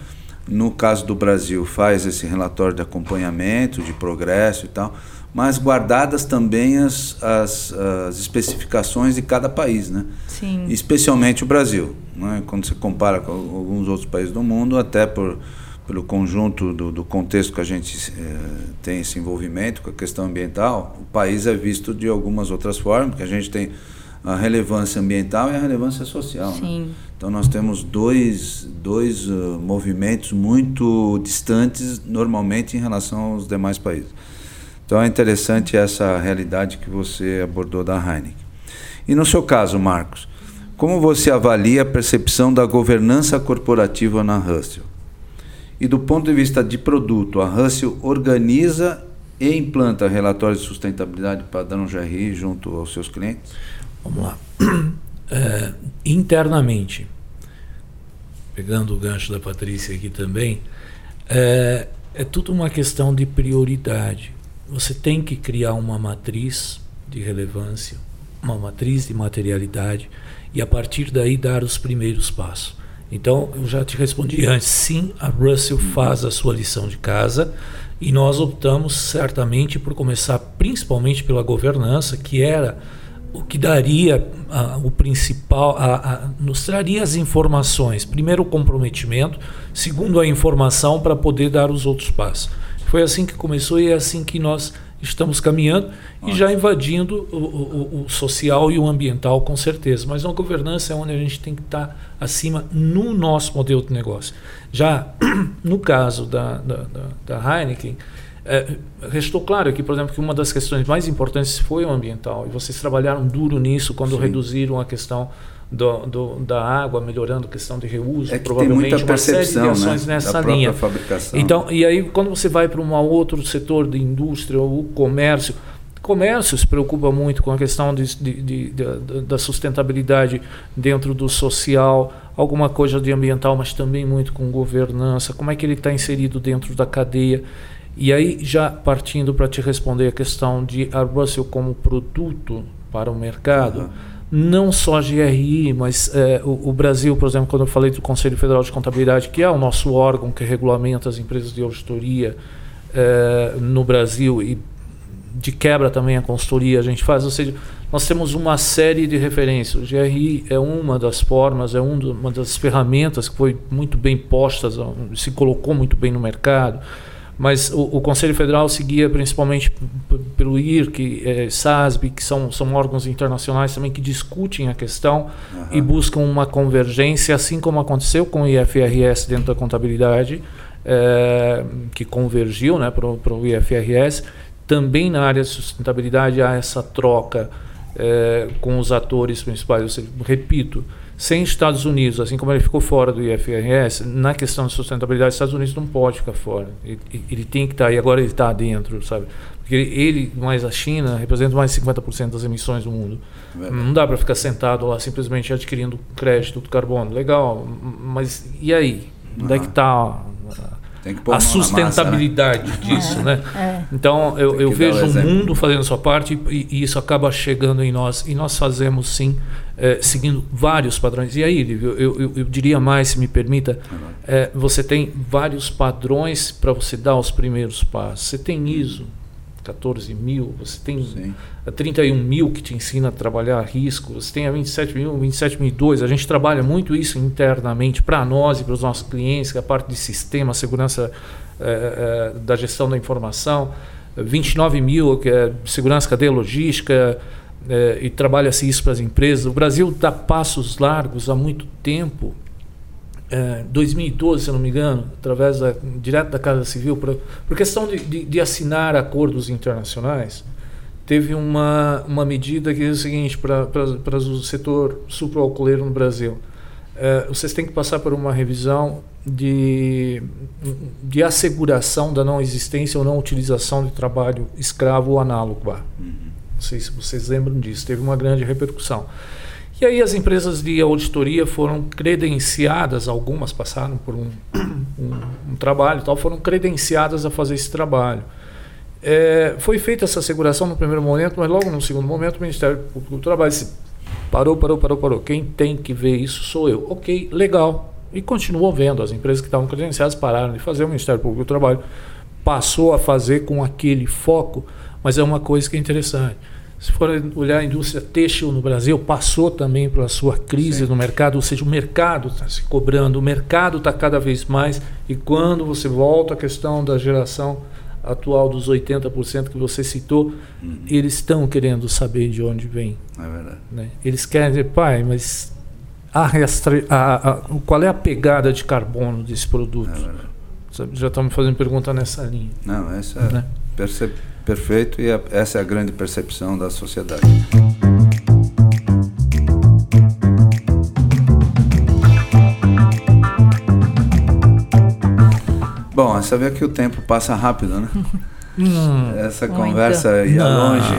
no caso do Brasil, faz esse relatório de acompanhamento, de progresso e tal, mas guardadas também as, as, as especificações de cada país, né? Sim. Especialmente o Brasil, né? quando você compara com alguns outros países do mundo, até por pelo conjunto do, do contexto que a gente eh, tem esse envolvimento com a questão ambiental, o país é visto de algumas outras formas, porque a gente tem a relevância ambiental e a relevância social. Né? Então nós temos dois, dois uh, movimentos muito distantes normalmente em relação aos demais países. Então é interessante essa realidade que você abordou da Heineken. E no seu caso, Marcos, como você avalia a percepção da governança corporativa na Russell? E do ponto de vista de produto, a Russell organiza e implanta relatórios de sustentabilidade padrão GRI junto aos seus clientes? Vamos lá. É, internamente, pegando o gancho da Patrícia aqui também, é, é tudo uma questão de prioridade. Você tem que criar uma matriz de relevância, uma matriz de materialidade e a partir daí dar os primeiros passos. Então, eu já te respondi antes, sim, a Russell faz a sua lição de casa e nós optamos certamente por começar principalmente pela governança, que era o que daria o principal, a, a, nos traria as informações. Primeiro, o comprometimento, segundo, a informação para poder dar os outros passos. Foi assim que começou e é assim que nós estamos caminhando e já invadindo o, o, o, social e o ambiental, com certeza. Mas a governança é onde a gente tem que estar acima no nosso modelo de negócio. Já no caso da, da, da, da Heineken, é, restou claro aqui, por exemplo, que uma das questões mais importantes foi o ambiental. E vocês trabalharam duro nisso quando Sim. reduziram a questão do, do, da água, melhorando a questão de reuso, é provavelmente uma série de ações né? nessa linha. Fabricação. Então, e aí quando você vai para um outro setor de indústria ou comércio, comércio se preocupa muito com a questão de, de, de, de, da sustentabilidade dentro do social, alguma coisa de ambiental, mas também muito com governança, como é que ele está inserido dentro da cadeia. E aí, já partindo para te responder a questão de a como produto para o mercado, uhum. não só a GRI, mas é, o, o, Brasil, por exemplo, quando eu falei do Conselho Federal de Contabilidade, que é o nosso órgão que regulamenta as empresas de auditoria é, no Brasil e de quebra também a consultoria a gente faz, ou seja, nós temos uma série de referências. O GRI é uma das formas, é uma das ferramentas que foi muito bem postas, se colocou muito bem no mercado mas o, o, Conselho Federal seguia principalmente pelo IRC, é, SASB, que são, são órgãos internacionais também que discutem a questão uhum. e buscam uma convergência, assim como aconteceu com o IFRS dentro da contabilidade, é, que convergiu né, para o IFRS. Também na área de sustentabilidade há essa troca é, com os atores principais. Eu repito, sem Estados Unidos, assim como ele ficou fora do IFRS, na questão de sustentabilidade, os Estados Unidos não pode ficar fora. Ele, ele tem que estar, tá, e agora ele está dentro, sabe? Porque ele, mais a China, representa mais de 50% das emissões do mundo. Verdade. Não dá para ficar sentado lá simplesmente adquirindo crédito do carbono. Legal, mas e aí? Onde é que está a sustentabilidade massa, né? disso, é, né? É. Então eu, eu vejo o um mundo fazendo a sua parte e, e, isso acaba chegando em nós e nós fazemos sim é, seguindo vários padrões. E aí, eu, eu, eu diria mais, se me permita, é, você tem vários padrões para você dar os primeiros passos. Você tem ISO 14 mil, você tem Sim. a 31 mil que te ensina a trabalhar risco, você tem a 27 mil, 27 mil dois. A gente trabalha muito isso internamente para nós e para os nossos clientes, que é a parte de sistema, segurança é, é, da gestão da informação. 29 mil, que é segurança cadeia logística, é, e trabalha-se isso para as empresas. O Brasil dá passos largos há muito tempo. É, 2012, se não me engano, através da, direto da Casa Civil, por, por questão de, de, de, assinar acordos internacionais, teve uma, uma medida que diz o seguinte para o setor sucroalcooleiro no Brasil. é, vocês têm que passar por uma revisão de, de asseguração da não existência ou não utilização de trabalho escravo ou análogo. Uhum. Não sei se vocês lembram disso, teve uma grande repercussão. E aí as empresas de auditoria foram credenciadas, algumas passaram por um, um, um trabalho tal, foram credenciadas a fazer esse trabalho. É, foi feita essa asseguração no primeiro momento, mas logo no segundo momento o Ministério Público do Trabalho disse, parou, parou, parou, parou. Quem tem que ver isso sou eu. Ok, legal. E continuou vendo. As empresas que estavam credenciadas pararam de fazer, o Ministério Público do Trabalho passou a fazer com aquele foco, mas é uma coisa que é interessante. Se for olhar a indústria têxtil no Brasil, passou também pela sua crise Sim. no mercado, ou seja, o mercado está se cobrando, o mercado está cada vez mais, e quando você volta à questão da geração atual dos 80% que você citou, uhum. eles estão querendo saber de onde vem. É verdade. Né? Eles querem dizer, pai, mas a restre... a, a, qual é a pegada de carbono desse produto? É. Já estamos fazendo pergunta nessa linha. Não, essa é né? percebe Perfeito, e essa é a grande percepção da sociedade. Bom, você vê que o tempo passa rápido, né? Hum, essa conversa ia Não. longe,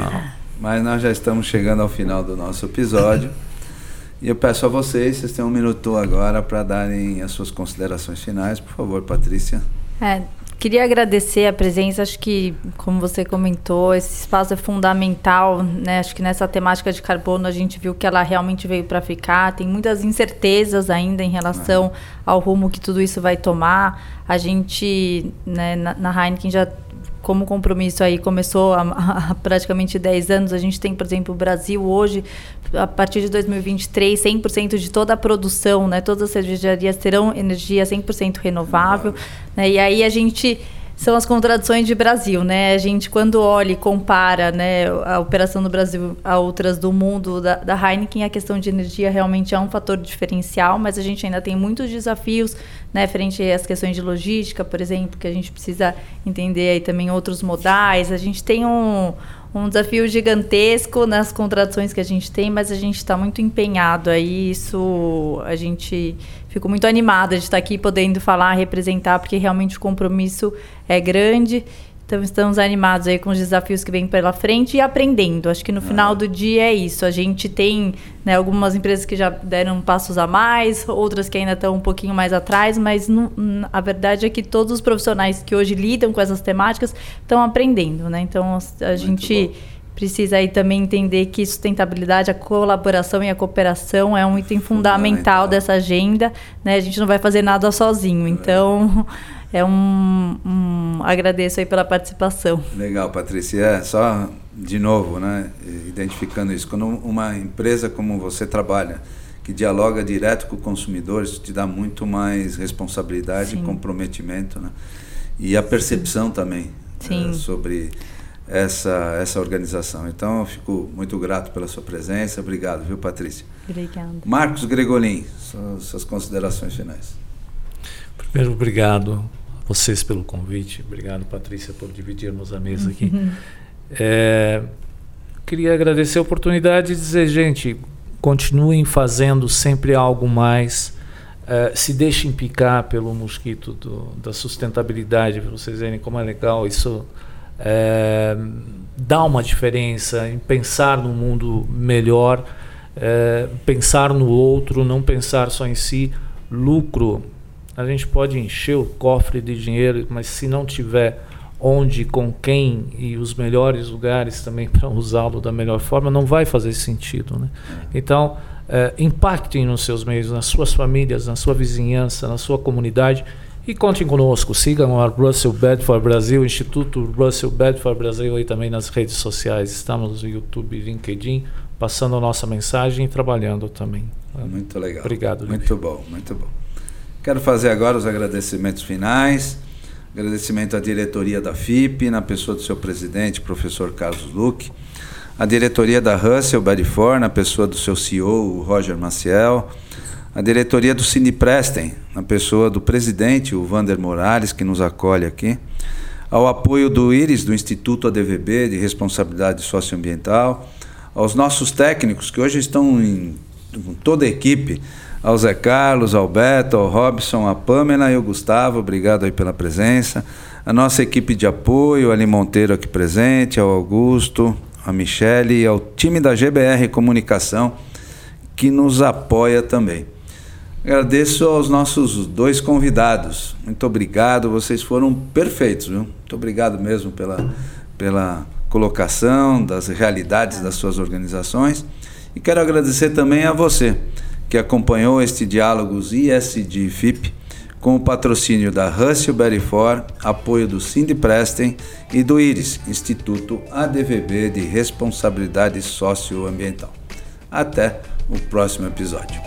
mas nós já estamos chegando ao final do nosso episódio. E eu peço a vocês, vocês têm um minuto agora para darem as suas considerações finais. Por favor, Patrícia. É, Queria agradecer a presença, acho que, como você comentou, esse espaço é fundamental, né? Acho que nessa temática de carbono a gente viu que ela realmente veio para ficar. Tem muitas incertezas ainda em relação ao rumo que tudo isso vai tomar. A gente, né, na, na Heineken já como compromisso aí começou há, há, praticamente 10 anos. A gente tem, por exemplo, o Brasil hoje, a partir de 2023, 100% de toda a produção, né, todas as cervejarias terão energia 100% renovável. Né, e aí a gente são as contradições de Brasil, né? A gente, quando olha e compara né, a operação do Brasil a outras do mundo da, da Heineken, a questão de energia realmente é um fator diferencial, mas a gente ainda tem muitos desafios né, frente às questões de logística, por exemplo, que a gente precisa entender aí também outros modais. A gente tem um, um desafio gigantesco nas contradições que a gente tem, mas a gente está muito empenhado aí. Isso a gente fico muito animada de estar aqui podendo falar, representar, porque realmente o compromisso é grande. Então estamos animados aí com os desafios que vêm pela frente e aprendendo. Acho que no final do dia é isso. A gente tem né, algumas empresas que já deram passos a mais, outras que ainda estão um pouquinho mais atrás, mas não, a verdade é que todos os profissionais que hoje lidam com essas temáticas estão aprendendo, né? Então a Muito gente bom precisa aí também entender que sustentabilidade, a colaboração e a cooperação é um item fundamental, fundamental. dessa agenda. Né? A gente não vai fazer nada sozinho. Então, é um, um, agradeço aí pela participação. Legal, Patrícia. É, só de novo, né, identificando isso, quando uma empresa como você trabalha, que dialoga direto com o consumidor, isso te dá muito mais responsabilidade Sim. e comprometimento, né? E a percepção também é, sobre essa, essa organização. Então, eu fico muito grato pela sua presença. Obrigado, viu, Patrícia? Obrigada. Marcos Gregolin, suas, considerações finais. Primeiro, obrigado vocês pelo convite. Obrigado, Patrícia, por dividirmos a mesa aqui. Uhum. É, queria agradecer a oportunidade de dizer, gente, continuem fazendo sempre algo mais. Uh, se deixem picar pelo mosquito do, da sustentabilidade, para vocês verem como é legal isso é, dá uma diferença em pensar no mundo melhor, é, pensar no outro, não pensar só em si. Lucro, a gente pode encher o cofre de dinheiro, mas se não tiver onde, com quem e os melhores lugares também para usá-lo da melhor forma, não vai fazer sentido. Né? Então, é, impactem nos seus meios, nas suas famílias, na sua vizinhança, na sua comunidade e contem conosco, sigam a Russell Bedford Brasil, Instituto Russell Bedford Brasil aí também nas redes sociais. Estamos no YouTube e LinkedIn, passando a nossa mensagem e trabalhando também. Muito legal. Obrigado. Muito bom, muito bom. Quero fazer agora os agradecimentos finais. Agradecimento à diretoria da FIP, na pessoa do seu presidente, professor Carlos Luque. A diretoria da Russell Bedford, na pessoa do seu CEO, Roger Maciel a diretoria do Cine Prestem, na pessoa do presidente, o Vander Morales, que nos acolhe aqui, ao apoio do IRIS, do Instituto ADVB de Responsabilidade Socioambiental, aos nossos técnicos, que hoje estão em toda a equipe, ao Zé Carlos, ao Beto, ao Robson, a Pamela e o Gustavo, obrigado aí pela presença. A nossa equipe de apoio, Ali Monteiro aqui presente, ao Augusto, a Michele e ao time da GBR Comunicação que nos apoia também. Agradeço aos nossos dois convidados. Muito obrigado, vocês foram perfeitos, viu? Muito obrigado mesmo pela, pela colocação das realidades das suas organizações. E quero agradecer também a você que acompanhou este Diálogos ISD FIP com o patrocínio da Russell Ford, apoio do Cindy Preston e do IRIS, Instituto ADVB de Responsabilidade Socioambiental. Até o próximo episódio.